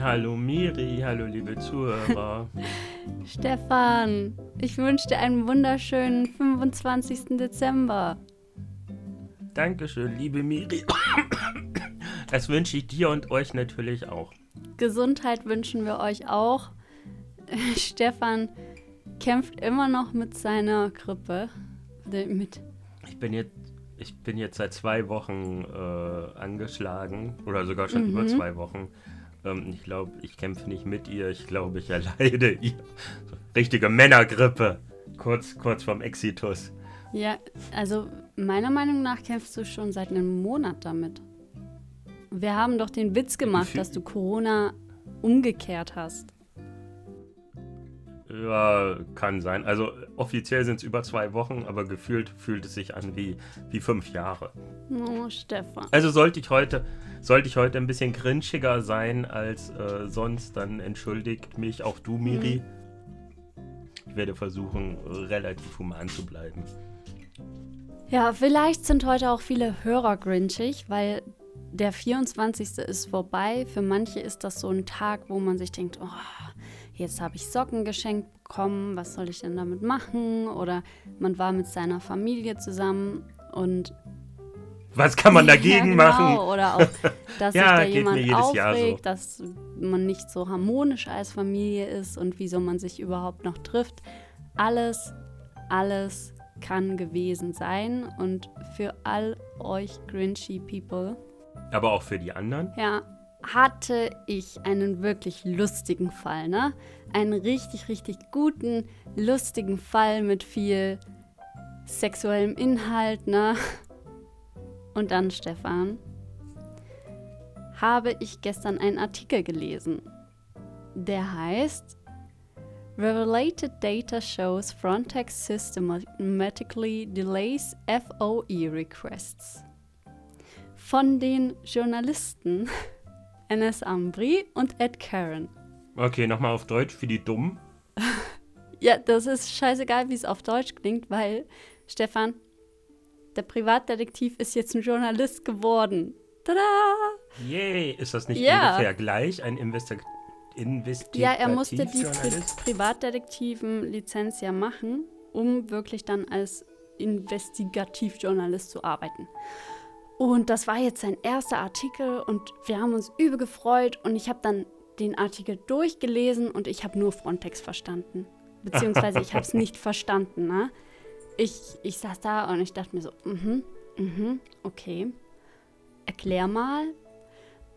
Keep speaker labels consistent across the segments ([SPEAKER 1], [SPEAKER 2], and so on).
[SPEAKER 1] Hallo Miri, hallo liebe Zuhörer.
[SPEAKER 2] Stefan, ich wünsche dir einen wunderschönen 25. Dezember.
[SPEAKER 1] Dankeschön, liebe Miri. Das wünsche ich dir und euch natürlich auch.
[SPEAKER 2] Gesundheit wünschen wir euch auch. Stefan kämpft immer noch mit seiner Grippe. Mit
[SPEAKER 1] ich bin jetzt, ich bin jetzt seit zwei Wochen äh, angeschlagen oder sogar schon mhm. über zwei Wochen. Ähm, ich glaube, ich kämpfe nicht mit ihr, ich glaube, ich erleide ihr. Richtige Männergrippe. Kurz, kurz vorm Exitus.
[SPEAKER 2] Ja, also meiner Meinung nach kämpfst du schon seit einem Monat damit. Wir haben doch den Witz gemacht, dass du Corona umgekehrt hast.
[SPEAKER 1] Ja, kann sein. Also offiziell sind es über zwei Wochen, aber gefühlt fühlt es sich an wie, wie fünf Jahre.
[SPEAKER 2] Oh, Stefan.
[SPEAKER 1] Also sollte ich heute, sollte ich heute ein bisschen grinchiger sein als äh, sonst, dann entschuldigt mich auch du, Miri. Mhm. Ich werde versuchen, relativ human zu bleiben.
[SPEAKER 2] Ja, vielleicht sind heute auch viele Hörer grinchig, weil der 24. ist vorbei. Für manche ist das so ein Tag, wo man sich denkt, oh, jetzt habe ich Socken geschenkt bekommen, was soll ich denn damit machen? Oder man war mit seiner Familie zusammen und
[SPEAKER 1] was kann man dagegen ja, genau. machen?
[SPEAKER 2] Oder auch, dass ja, sich da jemand aufregt, so. dass man nicht so harmonisch als Familie ist und wieso man sich überhaupt noch trifft. Alles, alles kann gewesen sein und für all euch Grinchy People.
[SPEAKER 1] Aber auch für die anderen?
[SPEAKER 2] Ja, hatte ich einen wirklich lustigen Fall, ne? Einen richtig, richtig guten, lustigen Fall mit viel sexuellem Inhalt, ne? Und dann, Stefan, habe ich gestern einen Artikel gelesen, der heißt Revelated data shows Frontex systematically delays FOE requests. Von den Journalisten Enes Ambri und Ed Karen.
[SPEAKER 1] Okay, nochmal auf Deutsch für die Dummen.
[SPEAKER 2] ja, das ist scheißegal, wie es auf Deutsch klingt, weil, Stefan, der Privatdetektiv ist jetzt ein Journalist geworden. Tada!
[SPEAKER 1] Yay! Ist das nicht ja. ungefähr gleich? Ein Investig Investigativ
[SPEAKER 2] Ja, er musste die Pri Privatdetektiven-Lizenz ja machen, um wirklich dann als Investigativjournalist zu arbeiten. Und das war jetzt sein erster Artikel und wir haben uns übel gefreut und ich habe dann den Artikel durchgelesen und ich habe nur Frontex verstanden. Beziehungsweise ich habe es nicht verstanden. Ne? Ich, ich saß da und ich dachte mir so, mhm, mhm, okay, erklär mal.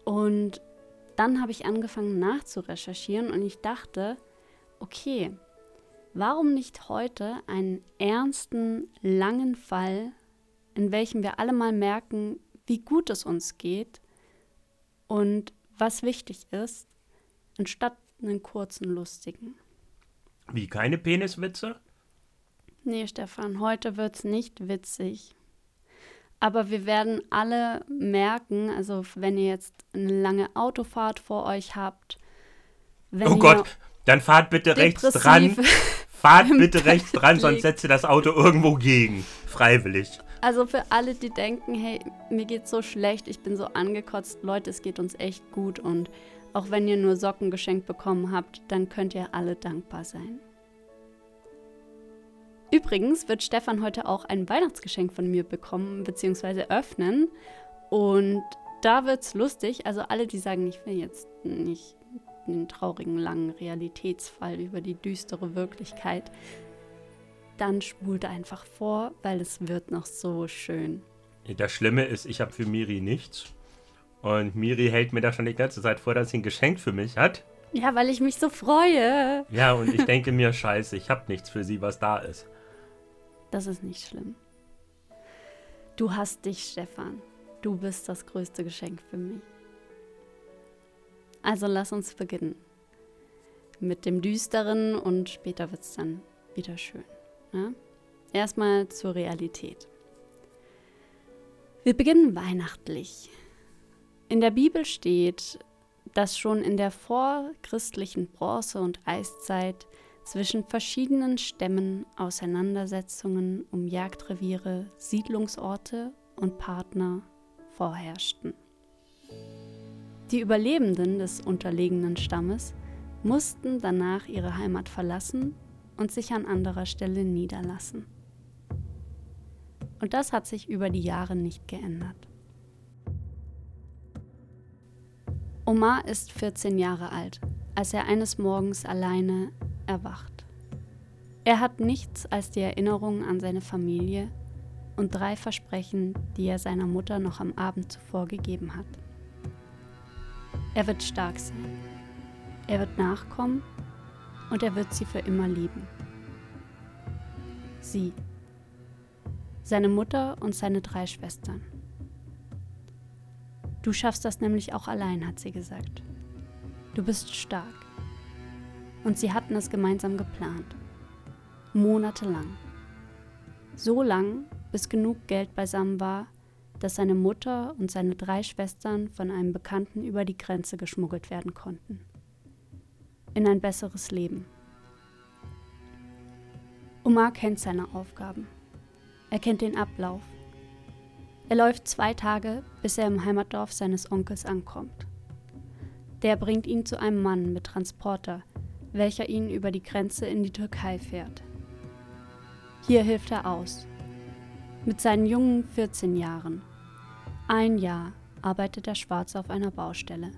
[SPEAKER 2] Und dann habe ich angefangen nachzurecherchieren und ich dachte, okay, warum nicht heute einen ernsten, langen Fall in welchem wir alle mal merken, wie gut es uns geht und was wichtig ist, anstatt einen kurzen, lustigen.
[SPEAKER 1] Wie keine Peniswitze?
[SPEAKER 2] Nee, Stefan, heute wird es nicht witzig. Aber wir werden alle merken, also wenn ihr jetzt eine lange Autofahrt vor euch habt.
[SPEAKER 1] oh Gott, dann fahrt bitte rechts dran. Fahrt bitte rechts dran, sonst setzt ihr das Auto irgendwo gegen. Freiwillig.
[SPEAKER 2] Also für alle, die denken, hey, mir geht's so schlecht, ich bin so angekotzt, Leute, es geht uns echt gut und auch wenn ihr nur Socken geschenkt bekommen habt, dann könnt ihr alle dankbar sein. Übrigens wird Stefan heute auch ein Weihnachtsgeschenk von mir bekommen bzw. öffnen und da wird's lustig. Also alle, die sagen, ich will jetzt nicht einen traurigen langen Realitätsfall über die düstere Wirklichkeit, dann spult einfach vor, weil es wird noch so schön.
[SPEAKER 1] Das Schlimme ist, ich habe für Miri nichts. Und Miri hält mir da schon die ganze Zeit vor, dass sie ein Geschenk für mich hat.
[SPEAKER 2] Ja, weil ich mich so freue.
[SPEAKER 1] Ja, und ich denke mir, scheiße, ich habe nichts für sie, was da ist.
[SPEAKER 2] Das ist nicht schlimm. Du hast dich, Stefan. Du bist das größte Geschenk für mich. Also lass uns beginnen. mit dem Düsteren und später wird es dann wieder schön. Ne? Erstmal zur Realität. Wir beginnen weihnachtlich. In der Bibel steht, dass schon in der vorchristlichen Bronze- und Eiszeit zwischen verschiedenen Stämmen Auseinandersetzungen um Jagdreviere, Siedlungsorte und Partner vorherrschten. Die Überlebenden des unterlegenen Stammes mussten danach ihre Heimat verlassen und sich an anderer Stelle niederlassen. Und das hat sich über die Jahre nicht geändert. Omar ist 14 Jahre alt, als er eines Morgens alleine erwacht. Er hat nichts als die Erinnerung an seine Familie und drei Versprechen, die er seiner Mutter noch am Abend zuvor gegeben hat. Er wird stark sein. Er wird nachkommen und er wird sie für immer lieben. Sie, seine Mutter und seine drei Schwestern. Du schaffst das nämlich auch allein, hat sie gesagt. Du bist stark. Und sie hatten es gemeinsam geplant. Monatelang. So lang, bis genug Geld beisammen war, dass seine Mutter und seine drei Schwestern von einem Bekannten über die Grenze geschmuggelt werden konnten. In ein besseres Leben. Omar kennt seine Aufgaben. Er kennt den Ablauf. Er läuft zwei Tage, bis er im Heimatdorf seines Onkels ankommt. Der bringt ihn zu einem Mann mit Transporter, welcher ihn über die Grenze in die Türkei fährt. Hier hilft er aus. Mit seinen jungen 14 Jahren. Ein Jahr arbeitet der Schwarze auf einer Baustelle.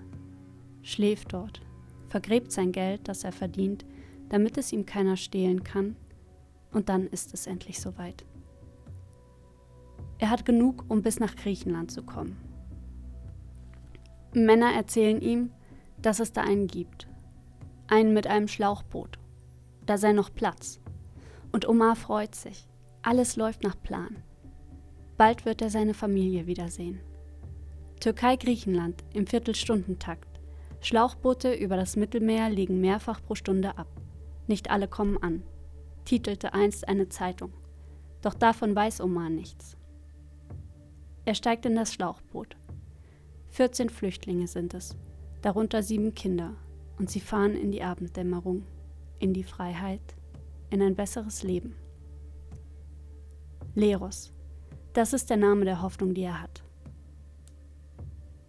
[SPEAKER 2] Schläft dort, vergräbt sein Geld, das er verdient, damit es ihm keiner stehlen kann, und dann ist es endlich soweit. Er hat genug, um bis nach Griechenland zu kommen. Männer erzählen ihm, dass es da einen gibt. Einen mit einem Schlauchboot. Da sei noch Platz. Und Omar freut sich. Alles läuft nach Plan. Bald wird er seine Familie wiedersehen. Türkei-Griechenland im Viertelstundentakt. Schlauchboote über das Mittelmeer legen mehrfach pro Stunde ab. Nicht alle kommen an, titelte einst eine Zeitung. Doch davon weiß Omar nichts. Er steigt in das Schlauchboot. 14 Flüchtlinge sind es, darunter sieben Kinder, und sie fahren in die Abenddämmerung, in die Freiheit, in ein besseres Leben. Leros, das ist der Name der Hoffnung, die er hat.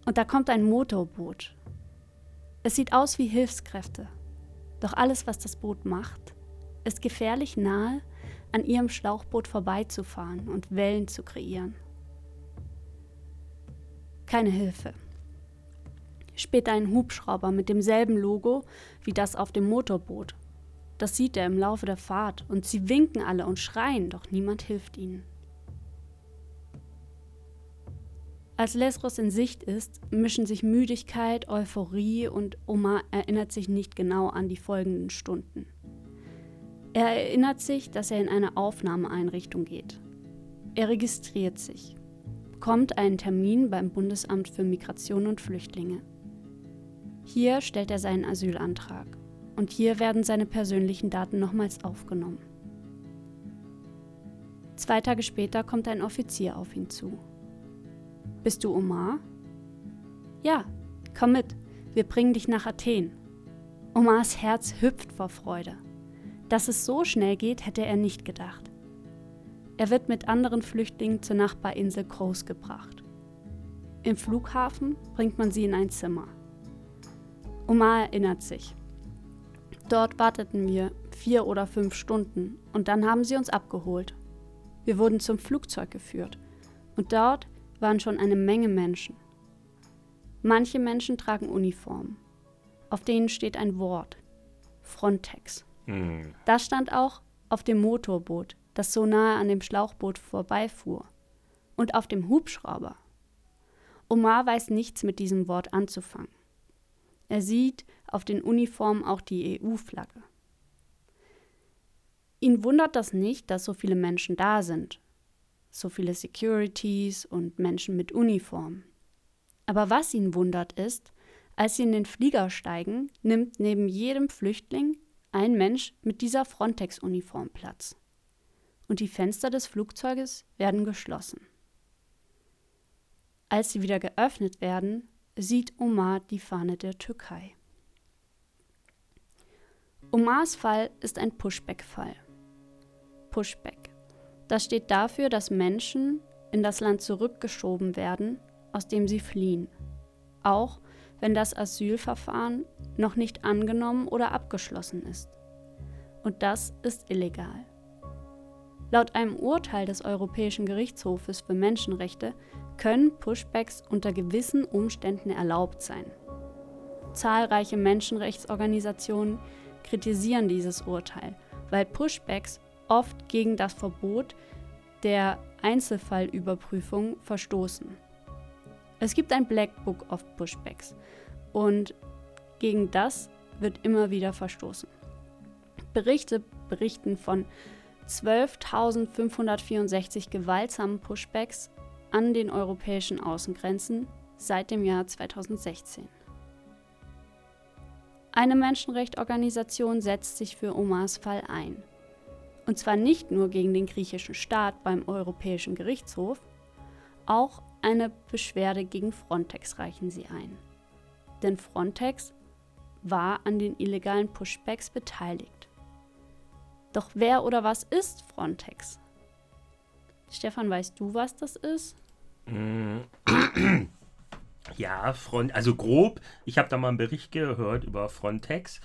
[SPEAKER 2] Und da kommt ein Motorboot. Es sieht aus wie Hilfskräfte, doch alles, was das Boot macht, ist gefährlich nahe an ihrem Schlauchboot vorbeizufahren und Wellen zu kreieren keine Hilfe. Später ein Hubschrauber mit demselben Logo wie das auf dem Motorboot. Das sieht er im Laufe der Fahrt und sie winken alle und schreien, doch niemand hilft ihnen. Als Lesros in Sicht ist, mischen sich Müdigkeit, Euphorie und Omar erinnert sich nicht genau an die folgenden Stunden. Er erinnert sich, dass er in eine Aufnahmeeinrichtung geht. Er registriert sich bekommt einen Termin beim Bundesamt für Migration und Flüchtlinge. Hier stellt er seinen Asylantrag und hier werden seine persönlichen Daten nochmals aufgenommen. Zwei Tage später kommt ein Offizier auf ihn zu. Bist du Omar? Ja, komm mit, wir bringen dich nach Athen. Omars Herz hüpft vor Freude. Dass es so schnell geht, hätte er nicht gedacht. Er wird mit anderen Flüchtlingen zur Nachbarinsel Kros gebracht. Im Flughafen bringt man sie in ein Zimmer. Omar erinnert sich. Dort warteten wir vier oder fünf Stunden und dann haben sie uns abgeholt. Wir wurden zum Flugzeug geführt und dort waren schon eine Menge Menschen. Manche Menschen tragen Uniformen. Auf denen steht ein Wort. Frontex. Hm. Das stand auch auf dem Motorboot, das so nahe an dem Schlauchboot vorbeifuhr, und auf dem Hubschrauber. Omar weiß nichts mit diesem Wort anzufangen. Er sieht auf den Uniformen auch die EU-Flagge. Ihn wundert das nicht, dass so viele Menschen da sind, so viele Securities und Menschen mit Uniform. Aber was ihn wundert ist, Als sie in den Flieger steigen, nimmt neben jedem Flüchtling ein Mensch mit dieser Frontex-Uniform Platz. Und die Fenster des Flugzeuges werden geschlossen. Als sie wieder geöffnet werden, sieht Omar die Fahne der Türkei. Omars Fall ist ein Pushback-Fall. Pushback. Das steht dafür, dass Menschen in das Land zurückgeschoben werden, aus dem sie fliehen. Auch wenn das Asylverfahren noch nicht angenommen oder abgeschlossen ist. Und das ist illegal. Laut einem Urteil des Europäischen Gerichtshofes für Menschenrechte können Pushbacks unter gewissen Umständen erlaubt sein. Zahlreiche Menschenrechtsorganisationen kritisieren dieses Urteil, weil Pushbacks oft gegen das Verbot der Einzelfallüberprüfung verstoßen. Es gibt ein Black Book of Pushbacks und gegen das wird immer wieder verstoßen. Berichte berichten von 12.564 gewaltsamen Pushbacks an den europäischen Außengrenzen seit dem Jahr 2016. Eine Menschenrechtsorganisation setzt sich für Omars Fall ein. Und zwar nicht nur gegen den griechischen Staat beim Europäischen Gerichtshof, auch eine Beschwerde gegen Frontex reichen sie ein. Denn Frontex war an den illegalen Pushbacks beteiligt. Doch wer oder was ist Frontex? Stefan, weißt du, was das ist?
[SPEAKER 1] Ja, Front, also grob, ich habe da mal einen Bericht gehört über Frontex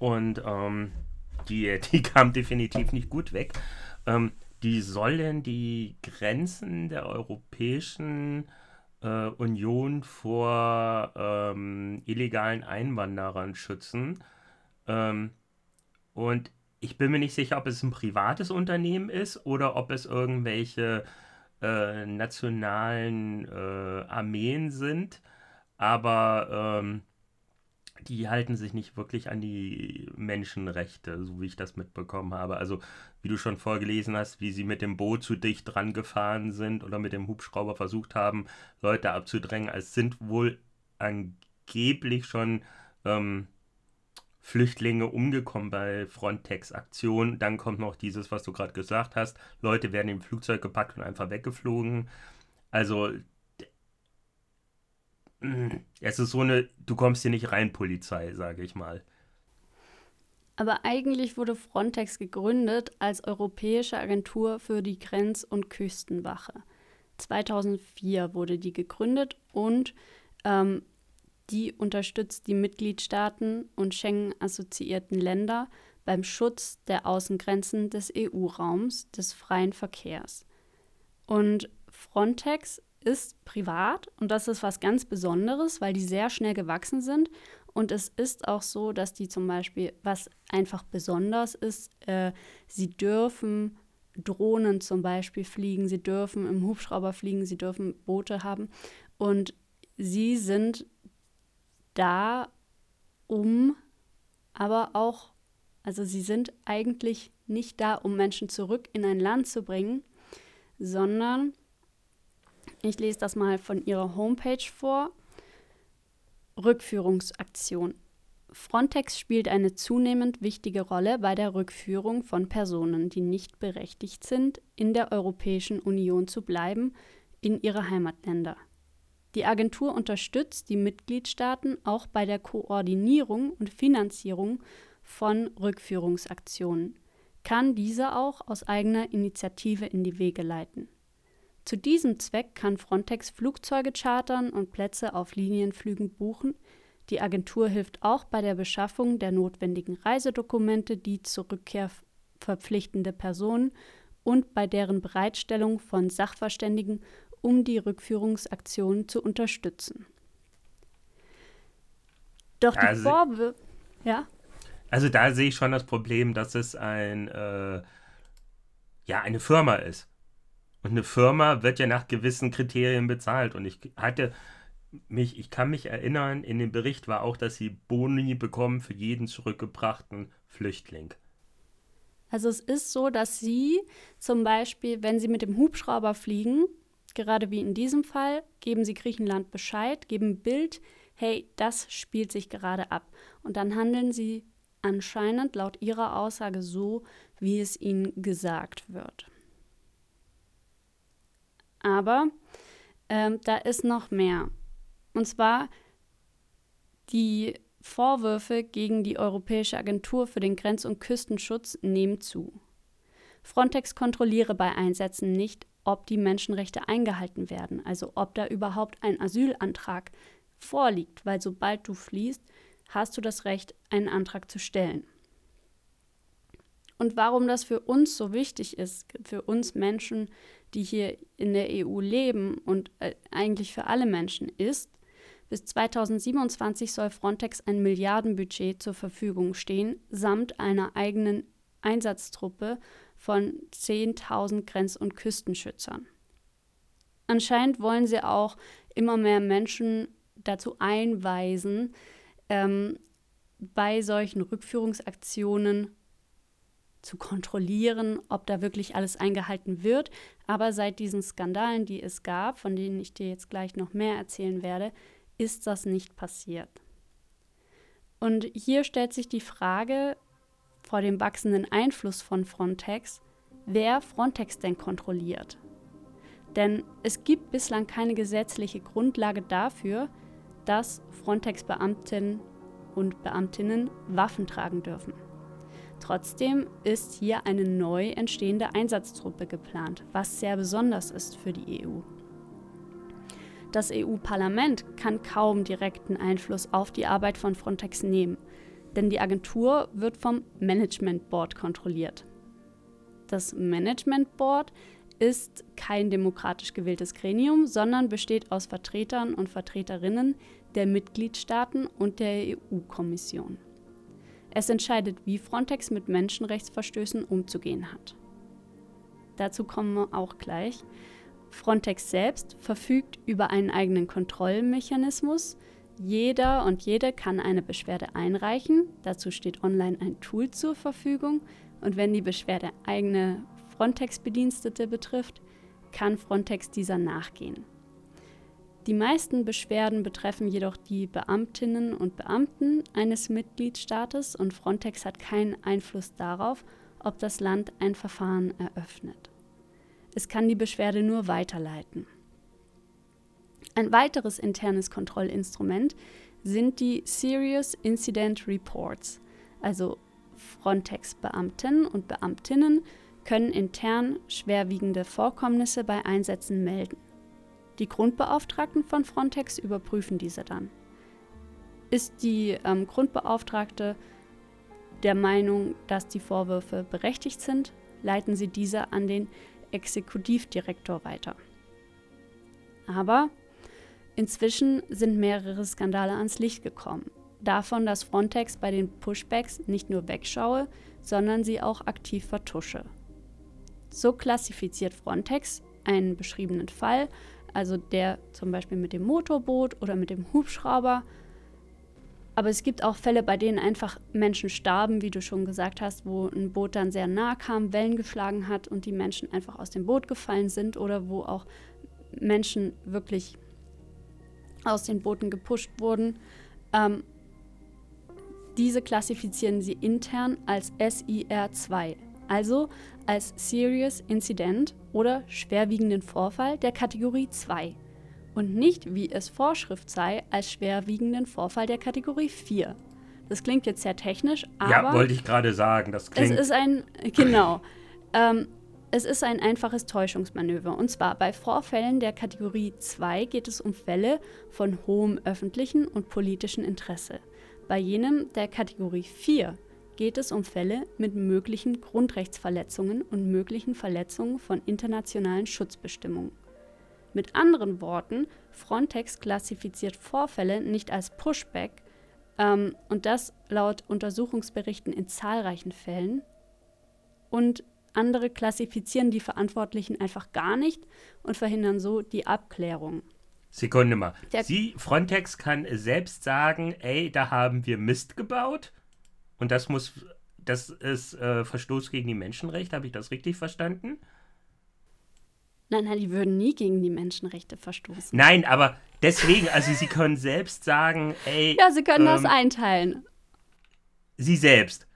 [SPEAKER 1] und ähm, die, die kam definitiv nicht gut weg. Ähm, die sollen die Grenzen der Europäischen äh, Union vor ähm, illegalen Einwanderern schützen. Ähm, und ich bin mir nicht sicher, ob es ein privates Unternehmen ist oder ob es irgendwelche äh, nationalen äh, Armeen sind. Aber ähm, die halten sich nicht wirklich an die Menschenrechte, so wie ich das mitbekommen habe. Also, wie du schon vorgelesen hast, wie sie mit dem Boot zu dicht dran gefahren sind oder mit dem Hubschrauber versucht haben, Leute abzudrängen. Es sind wohl angeblich schon ähm, Flüchtlinge umgekommen bei Frontex-Aktionen. Dann kommt noch dieses, was du gerade gesagt hast. Leute werden im Flugzeug gepackt und einfach weggeflogen. Also es ist so eine, du kommst hier nicht rein, Polizei, sage ich mal.
[SPEAKER 2] Aber eigentlich wurde Frontex gegründet als Europäische Agentur für die Grenz- und Küstenwache. 2004 wurde die gegründet und ähm, die unterstützt die Mitgliedstaaten und Schengen-assoziierten Länder beim Schutz der Außengrenzen des EU-Raums des freien Verkehrs. Und Frontex ist privat und das ist was ganz Besonderes, weil die sehr schnell gewachsen sind. Und es ist auch so, dass die zum Beispiel, was einfach besonders ist, äh, sie dürfen Drohnen zum Beispiel fliegen, sie dürfen im Hubschrauber fliegen, sie dürfen Boote haben. Und sie sind da, um aber auch, also sie sind eigentlich nicht da, um Menschen zurück in ein Land zu bringen, sondern ich lese das mal von ihrer Homepage vor. Rückführungsaktion. Frontex spielt eine zunehmend wichtige Rolle bei der Rückführung von Personen, die nicht berechtigt sind, in der Europäischen Union zu bleiben, in ihre Heimatländer. Die Agentur unterstützt die Mitgliedstaaten auch bei der Koordinierung und Finanzierung von Rückführungsaktionen, kann diese auch aus eigener Initiative in die Wege leiten. Zu diesem Zweck kann Frontex Flugzeuge chartern und Plätze auf Linienflügen buchen. Die Agentur hilft auch bei der Beschaffung der notwendigen Reisedokumente, die zur Rückkehr verpflichtende Personen und bei deren Bereitstellung von Sachverständigen, um die Rückführungsaktion zu unterstützen. Doch die also, Vorwürfe. Ja?
[SPEAKER 1] Also da sehe ich schon das Problem, dass es ein äh, ja eine Firma ist. Und eine Firma wird ja nach gewissen Kriterien bezahlt. Und ich hatte mich, ich kann mich erinnern, in dem Bericht war auch, dass sie Boni bekommen für jeden zurückgebrachten Flüchtling.
[SPEAKER 2] Also es ist so, dass sie zum Beispiel, wenn sie mit dem Hubschrauber fliegen, gerade wie in diesem Fall, geben sie Griechenland Bescheid, geben Bild hey, das spielt sich gerade ab. Und dann handeln sie anscheinend laut ihrer Aussage so, wie es ihnen gesagt wird. Aber ähm, da ist noch mehr. Und zwar die Vorwürfe gegen die Europäische Agentur für den Grenz- und Küstenschutz nehmen zu. Frontex kontrolliere bei Einsätzen nicht, ob die Menschenrechte eingehalten werden, also ob da überhaupt ein Asylantrag vorliegt, weil sobald du fließt, hast du das Recht, einen Antrag zu stellen. Und warum das für uns so wichtig ist, für uns Menschen, die hier in der EU leben und äh, eigentlich für alle Menschen, ist, bis 2027 soll Frontex ein Milliardenbudget zur Verfügung stehen, samt einer eigenen Einsatztruppe von 10.000 Grenz- und Küstenschützern. Anscheinend wollen sie auch immer mehr Menschen dazu einweisen, ähm, bei solchen Rückführungsaktionen zu kontrollieren, ob da wirklich alles eingehalten wird. Aber seit diesen Skandalen, die es gab, von denen ich dir jetzt gleich noch mehr erzählen werde, ist das nicht passiert. Und hier stellt sich die Frage vor dem wachsenden Einfluss von Frontex, wer Frontex denn kontrolliert. Denn es gibt bislang keine gesetzliche Grundlage dafür, dass Frontex-Beamtinnen und Beamtinnen Waffen tragen dürfen. Trotzdem ist hier eine neu entstehende Einsatztruppe geplant, was sehr besonders ist für die EU. Das EU-Parlament kann kaum direkten Einfluss auf die Arbeit von Frontex nehmen, denn die Agentur wird vom Management Board kontrolliert. Das Management Board ist kein demokratisch gewähltes Gremium, sondern besteht aus Vertretern und Vertreterinnen der Mitgliedstaaten und der EU-Kommission. Es entscheidet, wie Frontex mit Menschenrechtsverstößen umzugehen hat. Dazu kommen wir auch gleich. Frontex selbst verfügt über einen eigenen Kontrollmechanismus. Jeder und jede kann eine Beschwerde einreichen. Dazu steht online ein Tool zur Verfügung. Und wenn die Beschwerde eigene Frontex-Bedienstete betrifft, kann Frontex dieser nachgehen. Die meisten Beschwerden betreffen jedoch die Beamtinnen und Beamten eines Mitgliedstaates und Frontex hat keinen Einfluss darauf, ob das Land ein Verfahren eröffnet. Es kann die Beschwerde nur weiterleiten. Ein weiteres internes Kontrollinstrument sind die Serious Incident Reports, also Frontex-Beamten und Beamtinnen können intern schwerwiegende Vorkommnisse bei Einsätzen melden. Die Grundbeauftragten von Frontex überprüfen diese dann. Ist die ähm, Grundbeauftragte der Meinung, dass die Vorwürfe berechtigt sind, leiten sie diese an den Exekutivdirektor weiter. Aber inzwischen sind mehrere Skandale ans Licht gekommen. Davon, dass Frontex bei den Pushbacks nicht nur wegschaue, sondern sie auch aktiv vertusche. So klassifiziert Frontex einen beschriebenen Fall, also der zum Beispiel mit dem Motorboot oder mit dem Hubschrauber, aber es gibt auch Fälle, bei denen einfach Menschen starben, wie du schon gesagt hast, wo ein Boot dann sehr nah kam, Wellen geschlagen hat und die Menschen einfach aus dem Boot gefallen sind oder wo auch Menschen wirklich aus den Booten gepusht wurden. Ähm, diese klassifizieren sie intern als SIR2, also als Serious Incident oder schwerwiegenden Vorfall der Kategorie 2 und nicht, wie es Vorschrift sei, als schwerwiegenden Vorfall der Kategorie 4. Das klingt jetzt sehr technisch, aber.
[SPEAKER 1] Ja, wollte ich gerade sagen. Das klingt.
[SPEAKER 2] Es ist ein. Genau. ähm, es ist ein einfaches Täuschungsmanöver. Und zwar bei Vorfällen der Kategorie 2 geht es um Fälle von hohem öffentlichen und politischen Interesse. Bei jenem der Kategorie 4 geht es um Fälle mit möglichen Grundrechtsverletzungen und möglichen Verletzungen von internationalen Schutzbestimmungen. Mit anderen Worten, Frontex klassifiziert Vorfälle nicht als Pushback ähm, und das laut Untersuchungsberichten in zahlreichen Fällen. Und andere klassifizieren die Verantwortlichen einfach gar nicht und verhindern so die Abklärung.
[SPEAKER 1] Sekunde mal. Der Sie, Frontex kann selbst sagen, ey, da haben wir Mist gebaut und das muss, das ist äh, Verstoß gegen die Menschenrechte, habe ich das richtig verstanden?
[SPEAKER 2] Nein, nein, die würden nie gegen die Menschenrechte verstoßen.
[SPEAKER 1] Nein, aber Deswegen, also sie können selbst sagen, ey.
[SPEAKER 2] Ja, sie können
[SPEAKER 1] ähm,
[SPEAKER 2] das einteilen.
[SPEAKER 1] Sie selbst.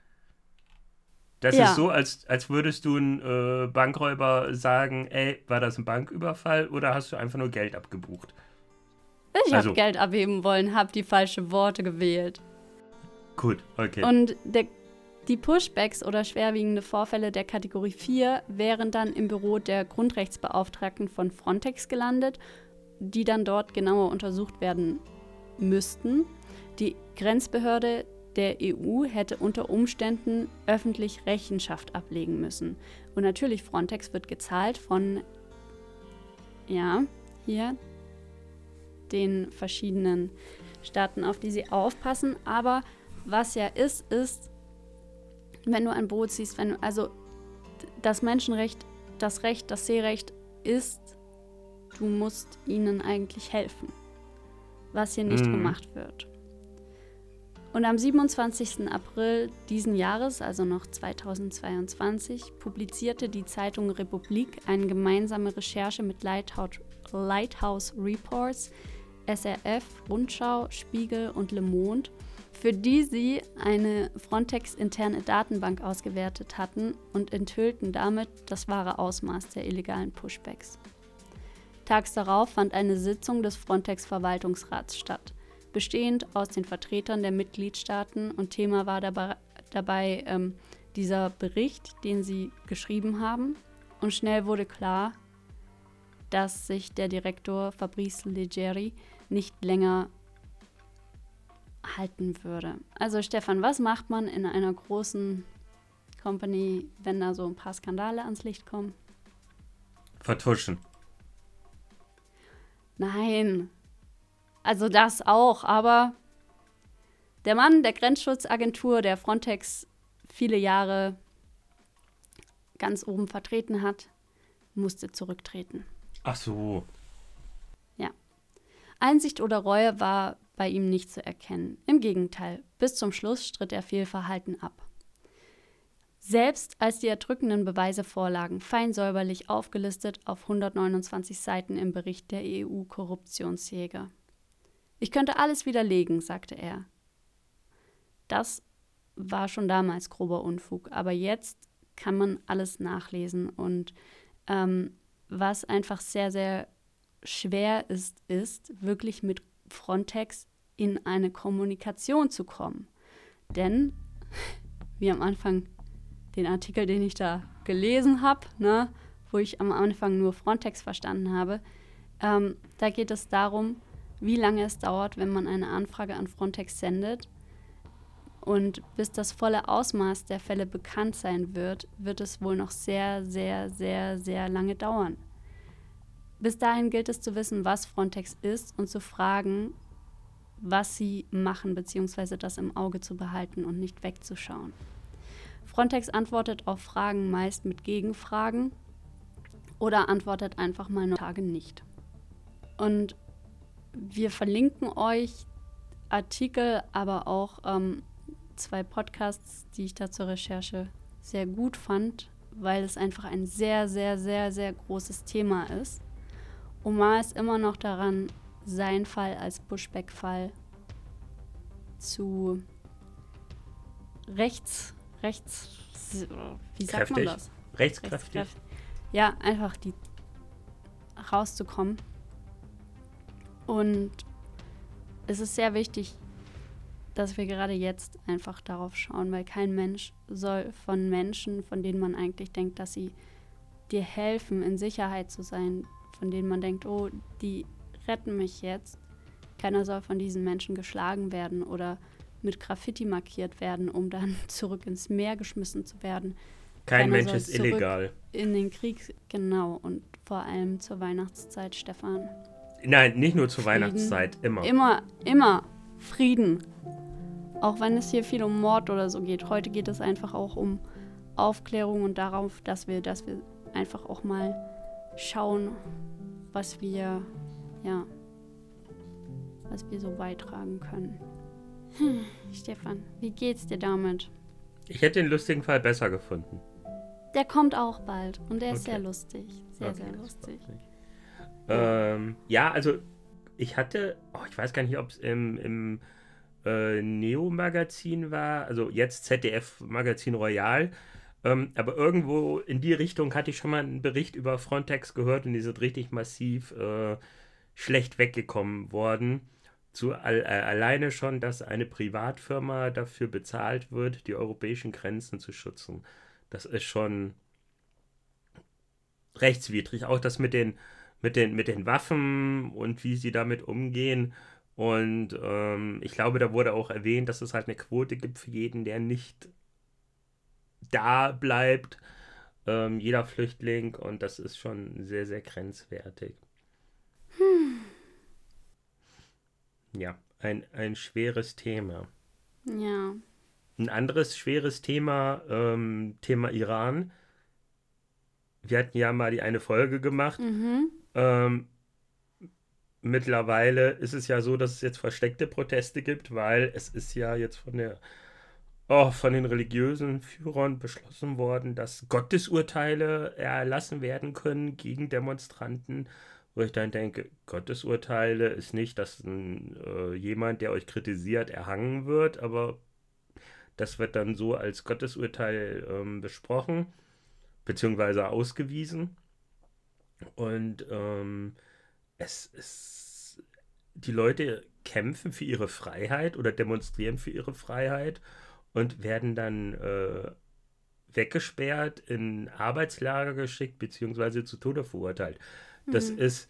[SPEAKER 1] Das
[SPEAKER 2] Ja.
[SPEAKER 1] ist so, als, als würdest du ein äh, Bankräuber sagen, ey, war das ein Banküberfall oder hast du einfach nur Geld abgebucht?
[SPEAKER 2] Ich
[SPEAKER 1] Also-
[SPEAKER 2] habe Geld abheben wollen, habe die falsche Worte gewählt.
[SPEAKER 1] Gut, okay.
[SPEAKER 2] Und der, die Pushbacks oder schwerwiegende Vorfälle der Kategorie 4 wären dann im Büro der Grundrechtsbeauftragten von Frontex gelandet, die dann dort genauer untersucht werden müssten. Die Grenzbehörde der EU hätte unter Umständen öffentlich Rechenschaft ablegen müssen. Und natürlich, Frontex wird gezahlt von, ja, hier, den verschiedenen Staaten, auf die sie aufpassen. Aber was ja ist, ist, wenn du ein Boot siehst, wenn du, also das Menschenrecht, das Recht, das Seerecht ist, du musst ihnen eigentlich helfen, was hier nicht
[SPEAKER 1] Mhm.
[SPEAKER 2] gemacht wird. Und am 27. April diesen Jahres, also noch 2022, publizierte die Zeitung Republik eine gemeinsame Recherche mit Lighthouse, Lighthouse Reports, SRF, Rundschau, Spiegel und Le Monde, für die sie eine Frontex-interne Datenbank ausgewertet hatten und enthüllten damit das wahre Ausmaß der illegalen Pushbacks. Tags darauf fand eine Sitzung des Frontex-Verwaltungsrats statt, bestehend aus den Vertretern der Mitgliedstaaten und Thema war dabei, dabei ähm, dieser Bericht, den sie geschrieben haben. Und schnell wurde klar, dass sich der Direktor Fabrice Leggeri nicht länger halten würde. Also Stefan, was macht man in einer großen Company, wenn da so ein paar Skandale ans Licht kommen?
[SPEAKER 1] Vertuschen.
[SPEAKER 2] Nein. Also das auch, aber der Mann der Grenzschutzagentur, der Frontex viele Jahre ganz oben vertreten hat, musste zurücktreten.
[SPEAKER 1] Ach so.
[SPEAKER 2] Einsicht oder Reue war bei ihm nicht zu erkennen. Im Gegenteil, bis zum Schluss stritt er Fehlverhalten ab. Selbst als die erdrückenden Beweise vorlagen, fein säuberlich aufgelistet auf 129 Seiten im Bericht der EU-Korruptionsjäger. Ich könnte alles widerlegen, sagte er. Das war schon damals grober Unfug, aber jetzt kann man alles nachlesen und ähm, was einfach sehr, sehr schwer ist, ist, wirklich mit Frontex in eine Kommunikation zu kommen. Denn, wie am Anfang den Artikel, den ich da gelesen habe, ne, wo ich am Anfang nur Frontex verstanden habe, ähm, da geht es darum, wie lange es dauert, wenn man eine Anfrage an Frontex sendet. Und bis das volle Ausmaß der Fälle bekannt sein wird, wird es wohl noch sehr, sehr, sehr, sehr lange dauern. Bis dahin gilt es zu wissen, was Frontex ist und zu fragen, was sie machen, beziehungsweise das im Auge zu behalten und nicht wegzuschauen. Frontex antwortet auf Fragen meist mit Gegenfragen oder antwortet einfach mal nur Tage nicht. Und wir verlinken euch Artikel, aber auch ähm, zwei Podcasts, die ich da zur Recherche sehr gut fand, weil es einfach ein sehr, sehr, sehr, sehr großes Thema ist. Omar ist immer noch daran, seinen Fall als Pushback-Fall zu rechts, rechts, wie sagt man
[SPEAKER 1] Kräftig.
[SPEAKER 2] das?
[SPEAKER 1] Rechtskräftig.
[SPEAKER 2] Rechtskräftig. Ja, einfach die rauszukommen. Und es ist sehr wichtig, dass wir gerade jetzt einfach darauf schauen, weil kein Mensch soll von Menschen, von denen man eigentlich denkt, dass sie dir helfen, in Sicherheit zu sein, von denen man denkt, oh, die retten mich jetzt. Keiner soll von diesen Menschen geschlagen werden oder mit Graffiti markiert werden, um dann zurück ins Meer geschmissen zu werden.
[SPEAKER 1] Kein
[SPEAKER 2] Keiner
[SPEAKER 1] Mensch
[SPEAKER 2] soll
[SPEAKER 1] ist
[SPEAKER 2] zurück.
[SPEAKER 1] illegal.
[SPEAKER 2] In den Krieg, genau, und vor allem zur Weihnachtszeit, Stefan.
[SPEAKER 1] Nein, nicht nur zur
[SPEAKER 2] Frieden.
[SPEAKER 1] Weihnachtszeit, immer.
[SPEAKER 2] Immer, immer Frieden. Auch wenn es hier viel um Mord oder so geht. Heute geht es einfach auch um Aufklärung und darauf, dass wir, dass wir einfach auch mal schauen, was wir, ja, was wir so beitragen können. Hm, Stefan, wie geht's dir damit?
[SPEAKER 1] Ich hätte den lustigen Fall besser gefunden.
[SPEAKER 2] Der kommt auch bald und der ist
[SPEAKER 1] Okay.
[SPEAKER 2] sehr lustig. Sehr,
[SPEAKER 1] Okay,
[SPEAKER 2] sehr lustig.
[SPEAKER 1] Ähm, ja, also ich hatte, oh, ich weiß gar nicht, ob es im, im äh, Neo-Magazin war, also jetzt ZDF-Magazin Royal, ähm, aber irgendwo in die Richtung hatte ich schon mal einen Bericht über Frontex gehört und die sind richtig massiv äh, schlecht weggekommen worden. Zu all, äh, alleine schon, dass eine Privatfirma dafür bezahlt wird, die europäischen Grenzen zu schützen. Das ist schon rechtswidrig. Auch das mit den, mit den, mit den Waffen und wie sie damit umgehen. Und ähm, ich glaube, da wurde auch erwähnt, dass es halt eine Quote gibt für jeden, der nicht da bleibt. Ähm, jeder Flüchtling. Und das ist schon sehr, sehr grenzwertig. Hm. Ja, ein, ein schweres Thema.
[SPEAKER 2] Ja.
[SPEAKER 1] Ein anderes schweres Thema, ähm, Thema Iran. Wir hatten ja mal die eine Folge gemacht. Mhm. Ähm, mittlerweile ist es ja so, dass es jetzt versteckte Proteste gibt, weil es ist ja jetzt von der oh, von den religiösen Führern beschlossen worden, dass Gottesurteile erlassen werden können gegen Demonstranten. Wo ich dann denke, Gottesurteile ist nicht, dass ein, äh, jemand, der euch kritisiert, erhangen wird, aber das wird dann so als Gottesurteil ähm, besprochen, beziehungsweise ausgewiesen. Und ähm, es ist, die Leute kämpfen für ihre Freiheit oder demonstrieren für ihre Freiheit und werden dann äh, weggesperrt, in Arbeitslager geschickt, beziehungsweise zu Tode verurteilt. Das mhm. ist,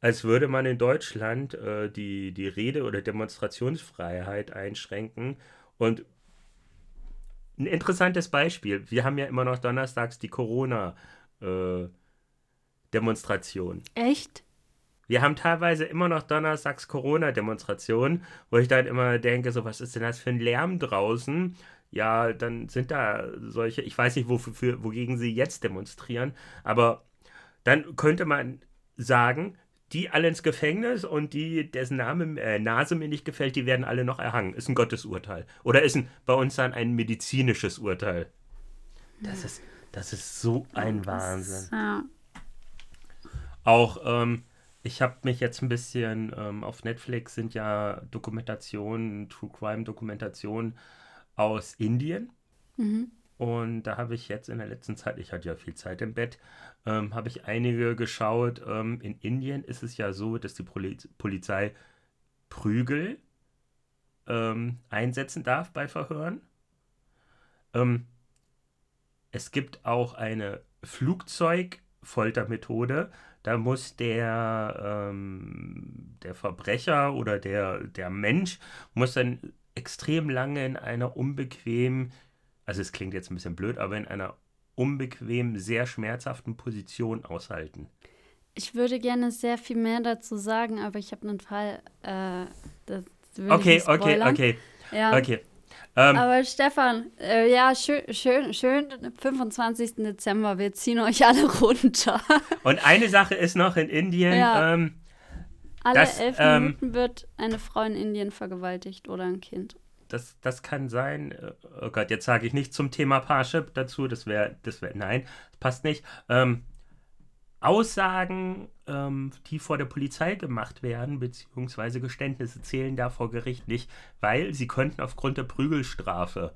[SPEAKER 1] als würde man in Deutschland äh, die, die Rede- oder Demonstrationsfreiheit einschränken und ein interessantes Beispiel. Wir haben ja immer noch donnerstags die Corona-Demonstration.
[SPEAKER 2] Äh, Echt?
[SPEAKER 1] Wir haben teilweise immer noch donnerstags Corona-Demonstrationen, wo ich dann immer denke, so, was ist denn das für ein Lärm draußen? Ja, dann sind da solche, ich weiß nicht, wofür, wogegen sie jetzt demonstrieren, aber dann könnte man sagen, die alle ins Gefängnis und die, dessen Name, äh, Nase mir nicht gefällt, die werden alle noch erhangen. Ist ein Gottesurteil. Oder ist ein, bei uns dann ein medizinisches Urteil. Das ist, das ist so ein Wahnsinn. Auch, ähm, ich habe mich jetzt ein bisschen ähm, auf Netflix sind ja Dokumentationen, True Crime Dokumentationen aus Indien. Mhm. Und da habe ich jetzt in der letzten Zeit, ich hatte ja viel Zeit im Bett, ähm, habe ich einige geschaut. Ähm, in Indien ist es ja so, dass die Poliz Polizei Prügel ähm, einsetzen darf bei Verhören. Ähm, es gibt auch eine Flugzeugfoltermethode, da muss der, ähm, der Verbrecher oder der, der Mensch muss dann extrem lange in einer unbequemen, also es klingt jetzt ein bisschen blöd, aber in einer unbequem, sehr schmerzhaften Position aushalten.
[SPEAKER 2] Ich würde gerne sehr viel mehr dazu sagen, aber ich habe einen Fall. Äh,
[SPEAKER 1] okay, okay, okay.
[SPEAKER 2] Ja. Okay. Ähm, Aber Stefan, äh, ja, schön, schön, schön, 25. Dezember, wir ziehen euch alle runter.
[SPEAKER 1] Und eine Sache ist noch in Indien. Ja. Ähm,
[SPEAKER 2] alle dass, elf ähm, Minuten wird eine Frau in Indien vergewaltigt oder ein Kind.
[SPEAKER 1] Das, das kann sein. Äh, oh Gott, jetzt sage ich nicht zum Thema Parship dazu. Das wäre, das wäre, nein, das passt nicht. Ähm, Aussagen, ähm, die vor der Polizei gemacht werden, beziehungsweise Geständnisse zählen da vor Gericht nicht, weil sie könnten aufgrund der Prügelstrafe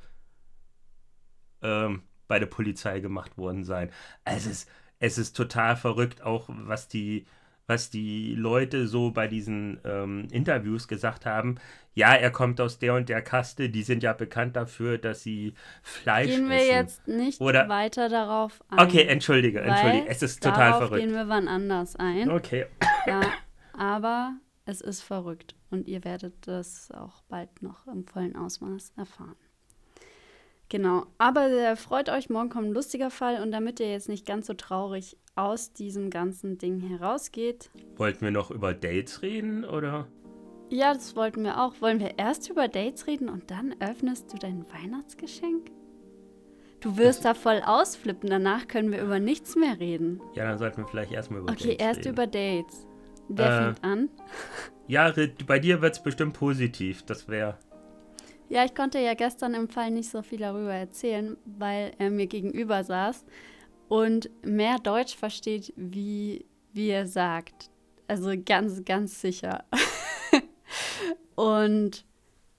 [SPEAKER 1] ähm, bei der Polizei gemacht worden sein. Also es es ist total verrückt, auch was die, was die Leute so bei diesen ähm, Interviews gesagt haben. Ja, er kommt aus der und der Kaste, die sind ja bekannt dafür, dass sie Fleisch essen.
[SPEAKER 2] Gehen wir jetzt nicht Oder, weiter darauf
[SPEAKER 1] ein. Okay, entschuldige, entschuldige. Es ist total verrückt.
[SPEAKER 2] gehen wir wann anders ein.
[SPEAKER 1] Okay.
[SPEAKER 2] Ja, aber es ist verrückt und ihr werdet das auch bald noch im vollen Ausmaß erfahren. Genau, aber freut euch, morgen kommt ein lustiger Fall und damit ihr jetzt nicht ganz so traurig aus diesem ganzen Ding herausgeht.
[SPEAKER 1] Wollten wir noch über Dates reden oder?
[SPEAKER 2] Ja, das wollten wir auch. Wollen wir erst über Dates reden und dann öffnest du dein Weihnachtsgeschenk? Du wirst das da voll ausflippen, danach können wir über nichts mehr reden.
[SPEAKER 1] Ja, dann sollten wir vielleicht erstmal über
[SPEAKER 2] okay, Dates reden. Okay, erst über Dates. Wer äh, fängt an?
[SPEAKER 1] Ja, bei dir wird es bestimmt positiv. Das wäre.
[SPEAKER 2] Ja, ich konnte ja gestern im Fall nicht so viel darüber erzählen, weil er mir gegenüber saß und mehr Deutsch versteht, wie, wie er sagt. Also ganz, ganz sicher. und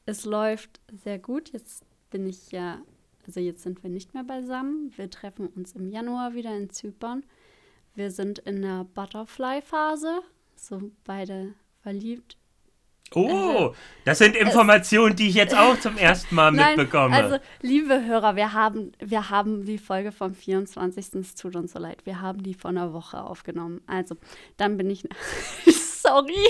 [SPEAKER 2] es läuft sehr gut. Jetzt bin ich ja, also jetzt sind wir nicht mehr beisammen. Wir treffen uns im Januar wieder in Zypern. Wir sind in der Butterfly-Phase, so beide verliebt.
[SPEAKER 1] Oh, das sind Informationen, die ich jetzt auch zum ersten Mal Nein, mitbekomme.
[SPEAKER 2] Also, liebe Hörer, wir haben, wir haben die Folge vom 24. Es tut uns so leid. Wir haben die vor einer Woche aufgenommen. Also, dann bin ich. sorry.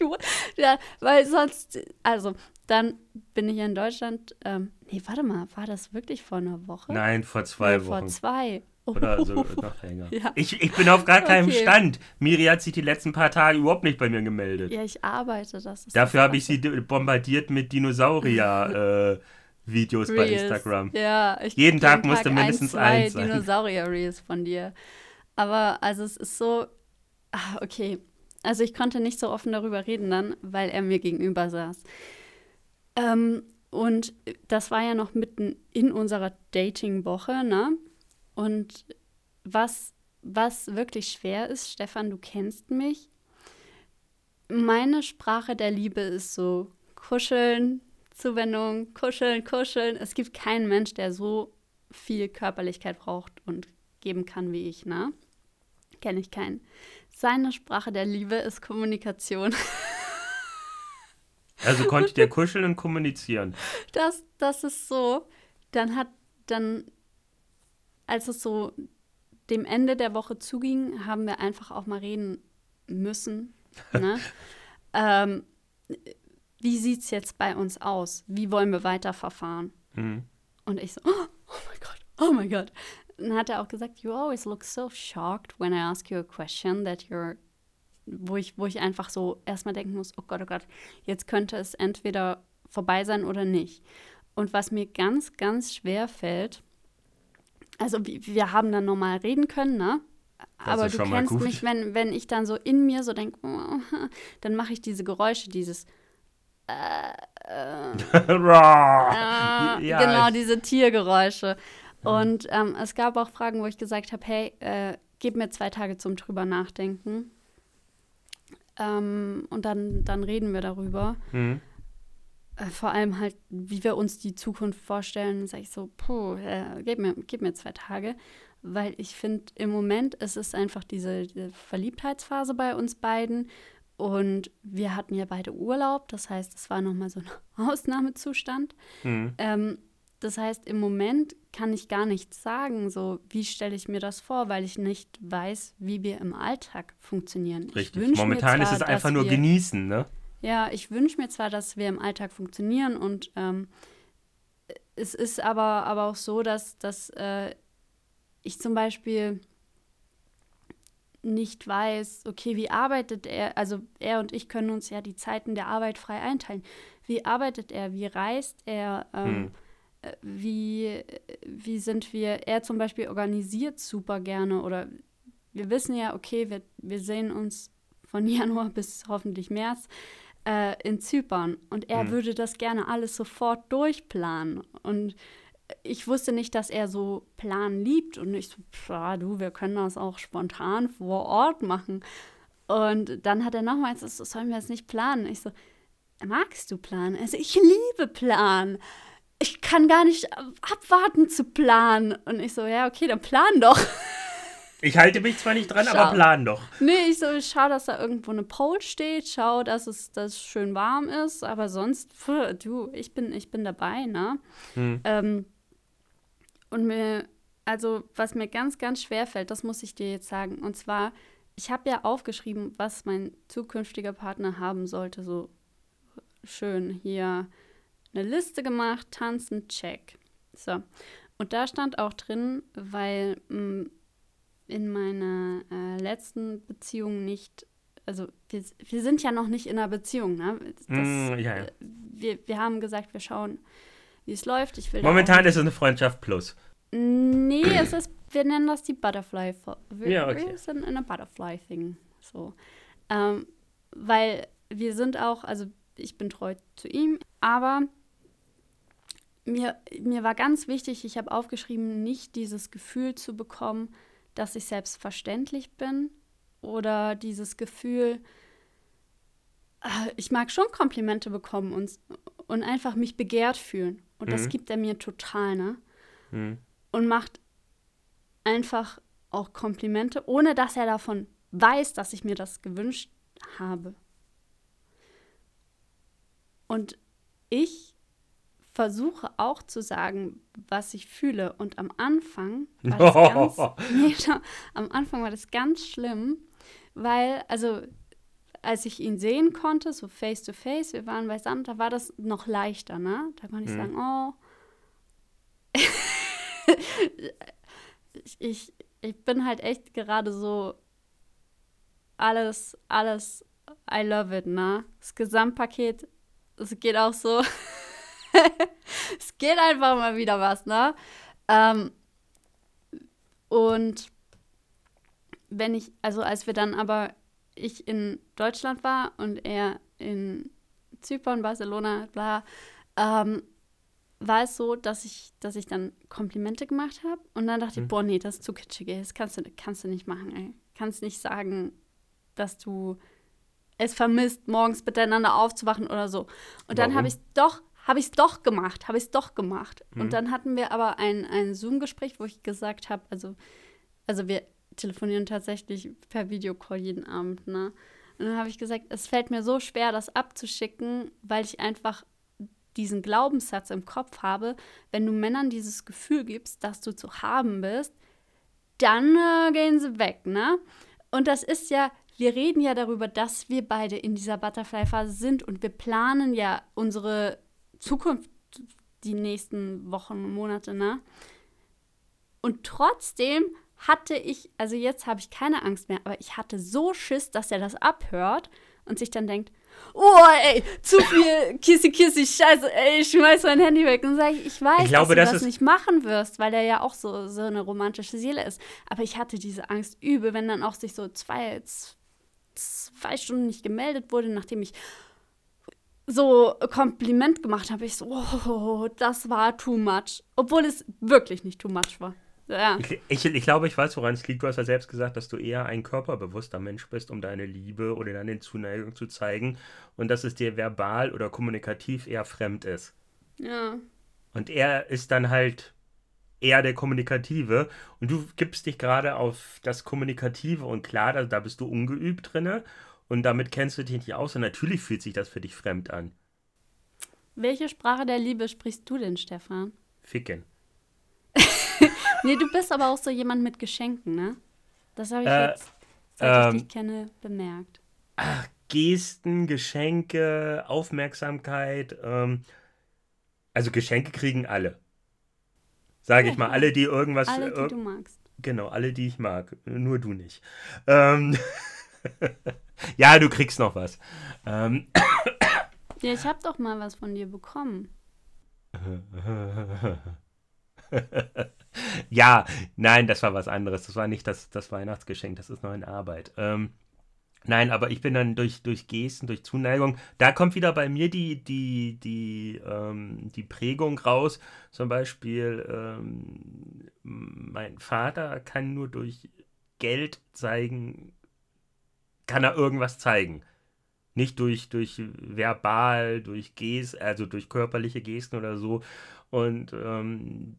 [SPEAKER 2] ja, weil sonst. Also, dann bin ich in Deutschland. Ähm, nee, warte mal, war das wirklich vor einer Woche?
[SPEAKER 1] Nein, vor zwei
[SPEAKER 2] nee,
[SPEAKER 1] Wochen.
[SPEAKER 2] Vor zwei.
[SPEAKER 1] Oder so noch länger. Ja. Ich, ich bin auf gar keinem okay. Stand. Miri hat sich die letzten paar Tage überhaupt nicht bei mir gemeldet.
[SPEAKER 2] Ja, ich arbeite. Das
[SPEAKER 1] Dafür habe ich sie bombardiert mit Dinosaurier-Videos äh, bei Instagram.
[SPEAKER 2] Ja,
[SPEAKER 1] ich Jeden Tag musste Tag mindestens ein, eins sein.
[SPEAKER 2] Dinosaurier-Reels von dir. Aber also es ist so, ach, okay. Also ich konnte nicht so offen darüber reden dann, weil er mir gegenüber saß. Ähm, und das war ja noch mitten in unserer Dating-Woche, ne? Und was, was wirklich schwer ist, Stefan, du kennst mich. Meine Sprache der Liebe ist so kuscheln, Zuwendung, kuscheln, kuscheln. Es gibt keinen Mensch, der so viel Körperlichkeit braucht und geben kann wie ich, ne? Kenne ich keinen. Seine Sprache der Liebe ist Kommunikation.
[SPEAKER 1] Also konntet ihr kuscheln und kommunizieren?
[SPEAKER 2] Das, das ist so. Dann hat, dann als es so dem Ende der Woche zuging, haben wir einfach auch mal reden müssen. Ne? ähm, wie sieht es jetzt bei uns aus? Wie wollen wir weiterverfahren? Mhm. Und ich so, oh, oh mein Gott, oh mein Gott. Dann hat er auch gesagt, you always look so shocked when I ask you a question that you're, wo ich, wo ich einfach so erstmal denken muss, oh Gott, oh Gott, jetzt könnte es entweder vorbei sein oder nicht. Und was mir ganz, ganz schwer fällt, also wir haben dann normal reden können, ne? Aber du kennst mich, wenn, wenn ich dann so in mir so denke, oh, dann mache ich diese Geräusche, dieses äh, äh, äh, ja, genau, diese Tiergeräusche. Und ähm, es gab auch Fragen, wo ich gesagt habe, hey, äh, gib mir zwei Tage zum drüber nachdenken. Ähm, und dann, dann reden wir darüber. Mhm. Äh, vor allem halt, wie wir uns die Zukunft vorstellen, sage ich so, puh, äh, gib, mir, gib mir zwei Tage. Weil ich finde, im Moment ist es einfach diese, diese Verliebtheitsphase bei uns beiden. Und wir hatten ja beide Urlaub, das heißt, es war nochmal so ein Ausnahmezustand. Mhm. Ähm, das heißt, im Moment kann ich gar nichts sagen, so wie stelle ich mir das vor, weil ich nicht weiß, wie wir im Alltag funktionieren.
[SPEAKER 1] Richtig. Momentan ist es einfach nur genießen, ne?
[SPEAKER 2] Ja, ich wünsche mir zwar, dass wir im Alltag funktionieren und ähm, es ist aber, aber auch so, dass, dass äh, ich zum Beispiel nicht weiß, okay, wie arbeitet er, also er und ich können uns ja die Zeiten der Arbeit frei einteilen. Wie arbeitet er, wie reist er, ähm, hm. Äh, wie, wie sind wir, er zum Beispiel organisiert super gerne oder wir wissen ja, okay, wir, wir sehen uns von Januar bis hoffentlich März äh, in Zypern und er mhm. würde das gerne alles sofort durchplanen. Und ich wusste nicht, dass er so Plan liebt und ich so, du, wir können das auch spontan vor Ort machen. Und dann hat er nochmals, so, sollen wir es nicht planen? Ich so, magst du planen? Also ich liebe Plan. Ich kann gar nicht abwarten zu planen. Und ich so, ja, okay, dann plan doch.
[SPEAKER 1] Ich halte mich zwar nicht dran, schau. aber plan doch.
[SPEAKER 2] Nee, ich so, schau, dass da irgendwo eine Pole steht, schau, dass es dass schön warm ist, aber sonst, pff, du, ich bin, ich bin dabei, ne? Hm. Ähm, und mir, also, was mir ganz, ganz schwer fällt, das muss ich dir jetzt sagen. Und zwar, ich habe ja aufgeschrieben, was mein zukünftiger Partner haben sollte. So schön hier eine Liste gemacht, tanzen, check. So. Und da stand auch drin, weil mh, mm, in meiner äh, letzten Beziehung nicht, also wir, wir sind ja noch nicht in einer Beziehung, ne? Das, mm, ja, ja. Wir, wir haben gesagt, wir schauen, wie es läuft. Ich will
[SPEAKER 1] Momentan ist es eine Freundschaft plus.
[SPEAKER 2] Nee, es ist, wir nennen das die Butterfly. Wir, ja, okay. wir sind in einer Butterfly-Thing. So. Ähm, weil wir sind auch, also ich bin treu zu ihm, aber mir, mir war ganz wichtig, ich habe aufgeschrieben, nicht dieses Gefühl zu bekommen, dass ich selbstverständlich bin, oder dieses Gefühl, äh, ich mag schon Komplimente bekommen und, und einfach mich begehrt fühlen. Und mhm. das gibt er mir total, ne? Mhm. Und macht einfach auch Komplimente, ohne dass er davon weiß, dass ich mir das gewünscht habe. Und ich versuche auch zu sagen, was ich fühle. Und am Anfang war das ganz, nee, am Anfang war das ganz schlimm, weil, also als ich ihn sehen konnte, so face to face, wir waren beisammen, da war das noch leichter, ne? Da konnte ich mhm. sagen, oh. ich, ich bin halt echt gerade so alles, alles, I love it, ne? Das Gesamtpaket, es geht auch so. es geht einfach mal wieder was, ne? Ähm, und wenn ich, also als wir dann aber ich in Deutschland war und er in Zypern, Barcelona, bla, ähm, war es so, dass ich, dass ich dann Komplimente gemacht habe und dann dachte mhm. ich, boah, nee, das ist zu kitschig, ey. das kannst du, kannst du nicht machen, ey. Kannst nicht sagen, dass du es vermisst, morgens miteinander aufzuwachen oder so. Und Warum? dann habe ich es doch, habe ich es doch gemacht, habe ich es doch gemacht. Mhm. Und dann hatten wir aber ein, ein Zoom-Gespräch, wo ich gesagt habe, also, also wir telefonieren tatsächlich per Videocall jeden Abend, ne? Und dann habe ich gesagt, es fällt mir so schwer, das abzuschicken, weil ich einfach diesen Glaubenssatz im Kopf habe, wenn du Männern dieses Gefühl gibst, dass du zu haben bist, dann äh, gehen sie weg, ne? Und das ist ja, wir reden ja darüber, dass wir beide in dieser Butterfly-Phase sind und wir planen ja unsere Zukunft die nächsten Wochen, Monate, ne? Und trotzdem hatte ich, also jetzt habe ich keine Angst mehr, aber ich hatte so Schiss, dass er das abhört und sich dann denkt, oh, ey, zu viel Kissy Kissy, scheiße, ey, ich schmeiß mein Handy weg. Und sage ich, ich weiß, ich glaube, dass du das, das nicht machen wirst, weil der ja auch so, so eine romantische Seele ist. Aber ich hatte diese Angst übel, wenn dann auch sich so zwei, zwei Stunden nicht gemeldet wurde, nachdem ich so Kompliment gemacht habe, ich so, oh, das war too much. Obwohl es wirklich nicht too much war. Ja.
[SPEAKER 1] Ich, ich, ich, glaube, ich weiß, woran es liegt. Du hast ja selbst gesagt, dass du eher ein körperbewusster Mensch bist, um deine Liebe oder deine Zuneigung zu zeigen und dass es dir verbal oder kommunikativ eher fremd ist.
[SPEAKER 2] Ja.
[SPEAKER 1] Und er ist dann halt eher der Kommunikative und du gibst dich gerade auf das Kommunikative und klar, da, da bist du ungeübt drinne und damit kennst du dich nicht aus und natürlich fühlt sich das für dich fremd an.
[SPEAKER 2] Welche Sprache der Liebe sprichst du denn, Stefan?
[SPEAKER 1] Ficken.
[SPEAKER 2] Nee, du bist aber auch so jemand mit Geschenken, ne? Das habe ich äh, jetzt, seit ähm, ich dich kenne, bemerkt.
[SPEAKER 1] Ach, Gesten, Geschenke, Aufmerksamkeit. Ähm, also Geschenke kriegen alle. Sage ja, ich mal, alle, die irgendwas.
[SPEAKER 2] Alle, die du magst.
[SPEAKER 1] Genau, alle, die ich mag. Nur du nicht. Ähm, ja, du kriegst noch was. Ähm,
[SPEAKER 2] ja, ich habe doch mal was von dir bekommen.
[SPEAKER 1] ja, nein, das war was anderes. Das war nicht das, das Weihnachtsgeschenk, das ist noch in Arbeit. Ähm, nein, aber ich bin dann durch, durch Gesten, durch Zuneigung, da kommt wieder bei mir die, die, die, ähm, die Prägung raus. Zum Beispiel, ähm, mein Vater kann nur durch Geld zeigen, kann er irgendwas zeigen. Nicht durch, durch verbal, durch Gesten, also durch körperliche Gesten oder so. Und ähm,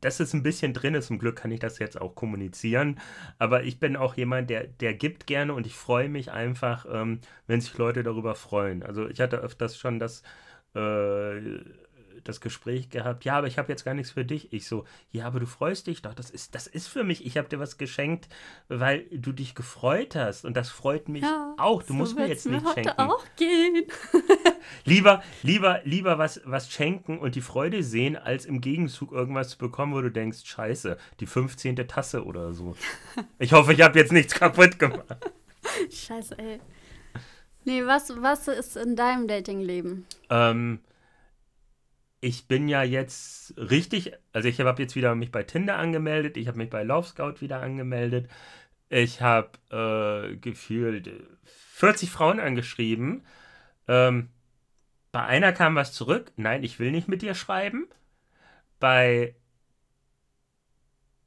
[SPEAKER 1] das ist ein bisschen drin, zum Glück kann ich das jetzt auch kommunizieren. Aber ich bin auch jemand, der, der gibt gerne und ich freue mich einfach, ähm, wenn sich Leute darüber freuen. Also ich hatte öfters schon das, äh, das Gespräch gehabt, ja, aber ich habe jetzt gar nichts für dich. Ich so, ja, aber du freust dich doch, das ist, das ist für mich. Ich habe dir was geschenkt, weil du dich gefreut hast und das freut mich ja, auch. Du so musst mir jetzt nicht schenken.
[SPEAKER 2] auch gehen.
[SPEAKER 1] lieber, lieber, lieber was, was schenken und die Freude sehen, als im Gegenzug irgendwas zu bekommen, wo du denkst, scheiße, die 15. Tasse oder so. Ich hoffe, ich habe jetzt nichts kaputt gemacht.
[SPEAKER 2] Scheiße, ey. Nee, was, was ist in deinem Datingleben?
[SPEAKER 1] Ähm, ich bin ja jetzt richtig, also ich habe jetzt wieder mich bei Tinder angemeldet, ich habe mich bei Love Scout wieder angemeldet. Ich habe äh, gefühlt 40 Frauen angeschrieben. Ähm, bei einer kam was zurück. Nein, ich will nicht mit dir schreiben. Bei.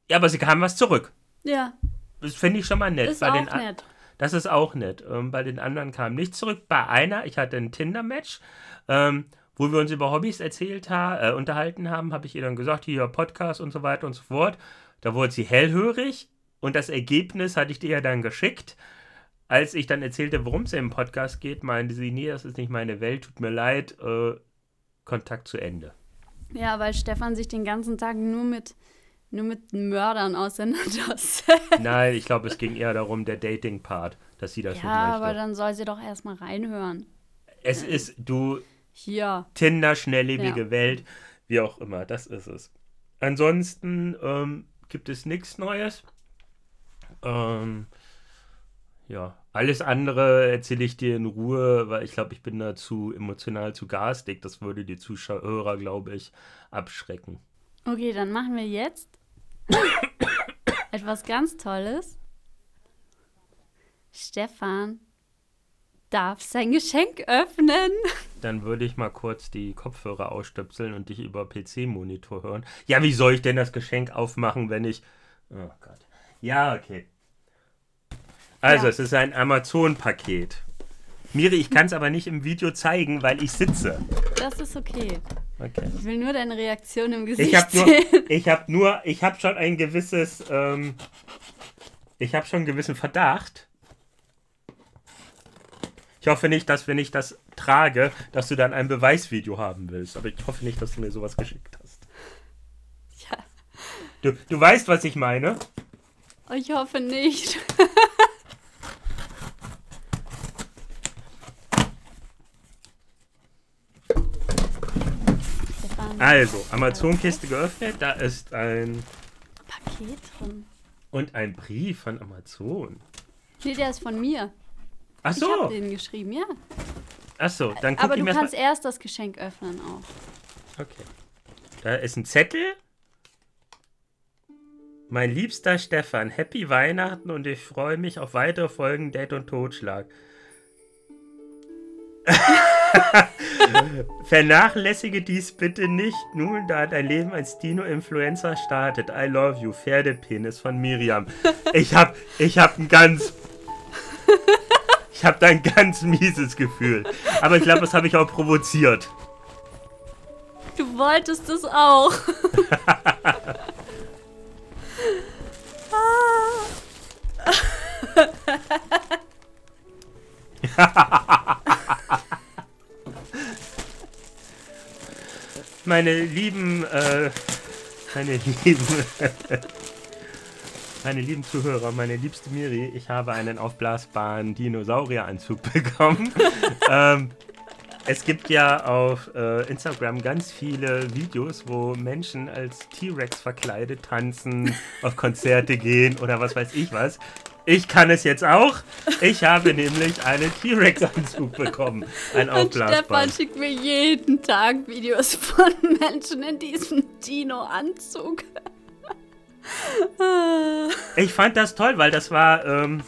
[SPEAKER 1] Ja, aber sie kam was zurück.
[SPEAKER 2] Ja.
[SPEAKER 1] Das finde ich schon mal nett.
[SPEAKER 2] Ist
[SPEAKER 1] bei
[SPEAKER 2] auch nett.
[SPEAKER 1] Das ist auch nett. Ähm, bei den anderen kam nichts zurück. Bei einer, ich hatte ein Tinder-Match, ähm, wo wir uns über Hobbys erzählt haben, äh, unterhalten haben, habe ich ihr dann gesagt, hier Podcast und so weiter und so fort. Da wurde sie hellhörig und das Ergebnis hatte ich dir ja dann geschickt. Als ich dann erzählte, worum es im Podcast geht, meinte sie, nee, das ist nicht meine Welt, tut mir leid, äh, Kontakt zu Ende.
[SPEAKER 2] Ja, weil Stefan sich den ganzen Tag nur mit, nur mit Mördern auseinandersetzt.
[SPEAKER 1] Nein, ich glaube, es ging eher darum, der Dating-Part, dass sie das nicht
[SPEAKER 2] ja,
[SPEAKER 1] möchte.
[SPEAKER 2] aber dann soll sie doch erstmal reinhören.
[SPEAKER 1] es ist, du,
[SPEAKER 2] Hier.
[SPEAKER 1] Tinder, schnelllebige
[SPEAKER 2] Ja.
[SPEAKER 1] Welt, wie auch immer, das ist es. Ansonsten ähm, gibt es nichts Neues. Ähm, ja, alles andere erzähle ich dir in Ruhe, weil ich glaube, ich bin da zu emotional zu garstig. Das würde die Zuschauer, glaube ich, abschrecken.
[SPEAKER 2] Okay, dann machen wir jetzt etwas ganz Tolles. Stefan darf sein Geschenk öffnen.
[SPEAKER 1] Dann würde ich mal kurz die Kopfhörer ausstöpseln und dich über PC-Monitor hören. Ja, wie soll ich denn das Geschenk aufmachen, wenn ich. Oh Gott. Ja, okay. Also,
[SPEAKER 2] Ja.
[SPEAKER 1] es ist ein Amazon-Paket. Miri, ich kann es aber nicht im Video zeigen, weil ich sitze.
[SPEAKER 2] Das ist okay.
[SPEAKER 1] Okay.
[SPEAKER 2] Ich will nur deine Reaktion im Gesicht
[SPEAKER 1] Ich habe nur,
[SPEAKER 2] sehen.
[SPEAKER 1] ich habe nur, ich habe schon ein gewisses, ähm, ich habe schon einen gewissen Verdacht. Ich hoffe nicht, dass wenn ich das trage, dass du dann ein Beweisvideo haben willst. Aber ich hoffe nicht, dass du mir sowas geschickt hast.
[SPEAKER 2] Ja,
[SPEAKER 1] Du, du weißt, was ich meine?
[SPEAKER 2] ich hoffe nicht.
[SPEAKER 1] Also, Amazon-Kiste geöffnet, da ist ein
[SPEAKER 2] Paket drin.
[SPEAKER 1] und ein Brief von Amazon.
[SPEAKER 2] Nee, der ist von mir.
[SPEAKER 1] Ach
[SPEAKER 2] Ich habe
[SPEAKER 1] so,
[SPEAKER 2] den geschrieben, ja.
[SPEAKER 1] ach so, dann guck
[SPEAKER 2] Aber
[SPEAKER 1] ich
[SPEAKER 2] du kannst
[SPEAKER 1] erst
[SPEAKER 2] erst das Geschenk öffnen auch.
[SPEAKER 1] mal. Okay. Da ist ein Zettel. Mein liebster Stefan, Happy Weihnachten und ich freue mich auf weitere Folgen Date und Totschlag. Vernachlässige dies bitte nicht, nun da dein Leben als Dino-Influencer startet. I love you, Pferdepenis von Miriam. Ich hab, ich hab ein ganz, ich hab da ein ganz mieses Gefühl. Aber ich glaube, das habe ich auch provoziert.
[SPEAKER 2] Du wolltest es auch.
[SPEAKER 1] Meine lieben, äh, meine lieben, meine lieben Zuhörer, meine liebste Miri, ich habe einen aufblasbaren Dinosaurieranzug bekommen. ähm, es gibt ja auf äh, Instagram ganz viele Videos, wo Menschen als T-Rex verkleidet tanzen, auf Konzerte gehen oder was weiß ich was. Ich kann es jetzt auch. Ich habe nämlich einen T-Rex-Anzug bekommen. Ein
[SPEAKER 2] Und Stefan schickt mir jeden Tag Videos von Menschen in diesem Dino-Anzug.
[SPEAKER 1] Ich fand das toll, weil das war, ähm,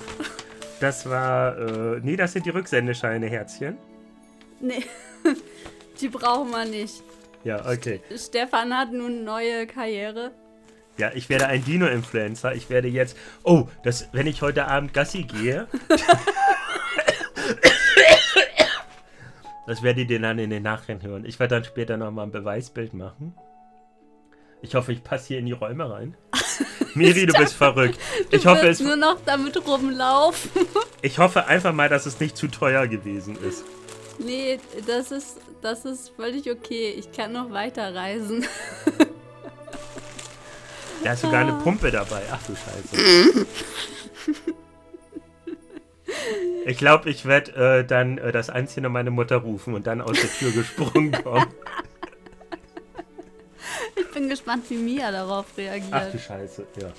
[SPEAKER 1] das war, äh, nee, das sind die Rücksendescheine, Herzchen.
[SPEAKER 2] nee, die brauchen wir nicht.
[SPEAKER 1] Ja, okay.
[SPEAKER 2] Stefan hat nun neue Karriere.
[SPEAKER 1] Ja, ich werde ein Dino-Influencer. Ich werde jetzt, oh, das, wenn ich heute Abend Gassi gehe, das werdet ihr dann in den Nachhinein hören. Ich werde dann später nochmal ein Beweisbild machen. Ich hoffe, ich passe hier in die Räume rein. Miri, du bist verrückt.
[SPEAKER 2] Du
[SPEAKER 1] Ich hoffe, es,
[SPEAKER 2] nur noch damit rumlaufen.
[SPEAKER 1] ich hoffe einfach mal, dass es nicht zu teuer gewesen ist.
[SPEAKER 2] nee, das ist, das ist völlig okay. Ich kann noch weiter reisen.
[SPEAKER 1] Da ist sogar eine Pumpe dabei. Ach du Scheiße. Ich glaube, ich werde äh, dann äh, das Anziehen und meine Mutter rufen und dann aus der Tür gesprungen kommen.
[SPEAKER 2] Ich bin gespannt, wie Mia darauf
[SPEAKER 1] Ach du
[SPEAKER 2] reagiert.
[SPEAKER 1] Scheiße, ja.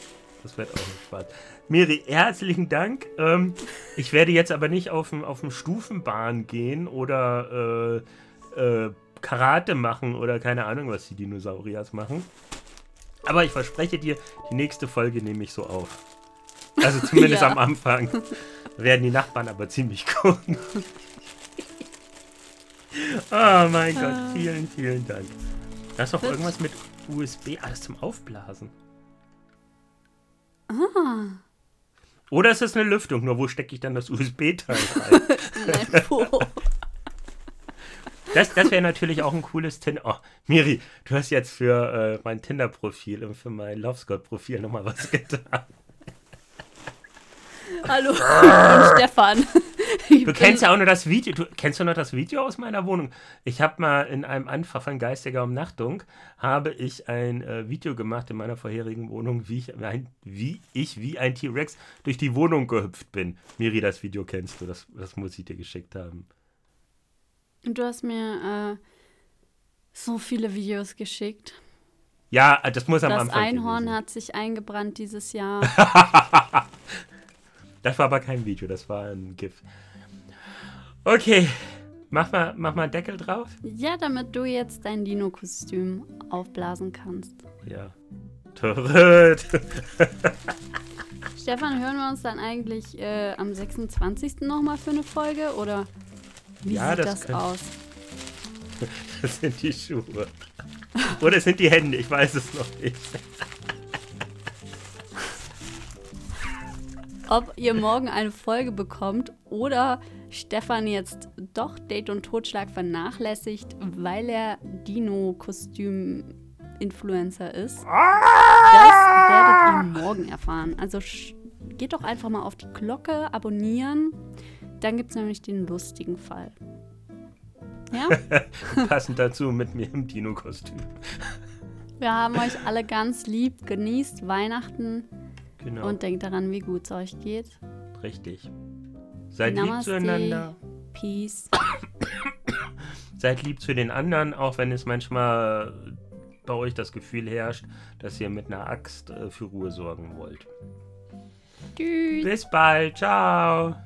[SPEAKER 1] Das wird auch nicht Spaß. Miri, herzlichen Dank. Ähm, ich werde jetzt aber nicht auf dem auf dem Stufenbahn gehen oder äh, äh, Karate machen oder keine Ahnung, was die Dinosauriers machen. Aber ich verspreche dir, die nächste Folge nehme ich so auf. Also zumindest
[SPEAKER 2] Ja.
[SPEAKER 1] am Anfang. Werden die Nachbarn aber ziemlich gucken. Oh mein Gott, vielen, vielen Dank. Da ist doch
[SPEAKER 2] Wird-
[SPEAKER 1] irgendwas mit USB, alles zum Aufblasen.
[SPEAKER 2] Ah,
[SPEAKER 1] Oder ist es eine Lüftung? Nur wo stecke ich dann das USB-Teil rein?
[SPEAKER 2] Nein, wo?
[SPEAKER 1] Das, das wäre natürlich auch ein cooles Tinder. Oh, Miri, du hast jetzt für äh, mein Tinder-Profil und für mein Love Scott-Profil nochmal was getan.
[SPEAKER 2] Hallo, Stefan. Ich
[SPEAKER 1] Du kennst ja auch nur das Video. Du kennst du noch das Video aus meiner Wohnung? Ich habe mal in einem Anfang von geistiger Umnachtung habe ich ein äh, Video gemacht in meiner vorherigen Wohnung, wie ich, ein, wie ich wie ein T-Rex durch die Wohnung gehüpft bin. Miri, das Video kennst du. Das, das muss ich dir geschickt haben.
[SPEAKER 2] Und du hast mir äh, so viele Videos geschickt.
[SPEAKER 1] Ja, das muss am
[SPEAKER 2] Das
[SPEAKER 1] Anfang.
[SPEAKER 2] Einhorn
[SPEAKER 1] gewesen.
[SPEAKER 2] hat sich eingebrannt dieses Jahr.
[SPEAKER 1] Das war aber kein Video, das war ein GIF. Okay, mach mal, mach mal einen Deckel drauf.
[SPEAKER 2] ja, damit du jetzt dein Dino-Kostüm aufblasen kannst.
[SPEAKER 1] Ja.
[SPEAKER 2] Stefan, hören wir uns dann eigentlich äh, am 26. nochmal für eine Folge? Oder wie
[SPEAKER 1] Ja,
[SPEAKER 2] sieht
[SPEAKER 1] das
[SPEAKER 2] das, aus?
[SPEAKER 1] Das sind die Schuhe. Oder es sind die Hände, ich weiß es noch nicht.
[SPEAKER 2] Ob ihr morgen eine Folge bekommt oder Stefan jetzt doch Date und Totschlag vernachlässigt, weil er Dino-Kostüm-Influencer ist. Das werdet ihr morgen erfahren. Also geht doch einfach mal auf die Glocke, abonnieren. Dann gibt es nämlich den lustigen Fall. Ja?
[SPEAKER 1] Passend dazu mit mir im Dino-Kostüm.
[SPEAKER 2] Wir haben euch alle ganz lieb. Genießt Weihnachten
[SPEAKER 1] Genau,
[SPEAKER 2] und denkt daran, wie gut es euch geht.
[SPEAKER 1] richtig. Seid lieb
[SPEAKER 2] Namaste.
[SPEAKER 1] zueinander.
[SPEAKER 2] Peace.
[SPEAKER 1] Seid lieb zu den anderen, auch wenn es manchmal bei euch das Gefühl herrscht, dass ihr mit einer Axt äh, für Ruhe sorgen wollt.
[SPEAKER 2] Tschüss.
[SPEAKER 1] Bis bald, ciao.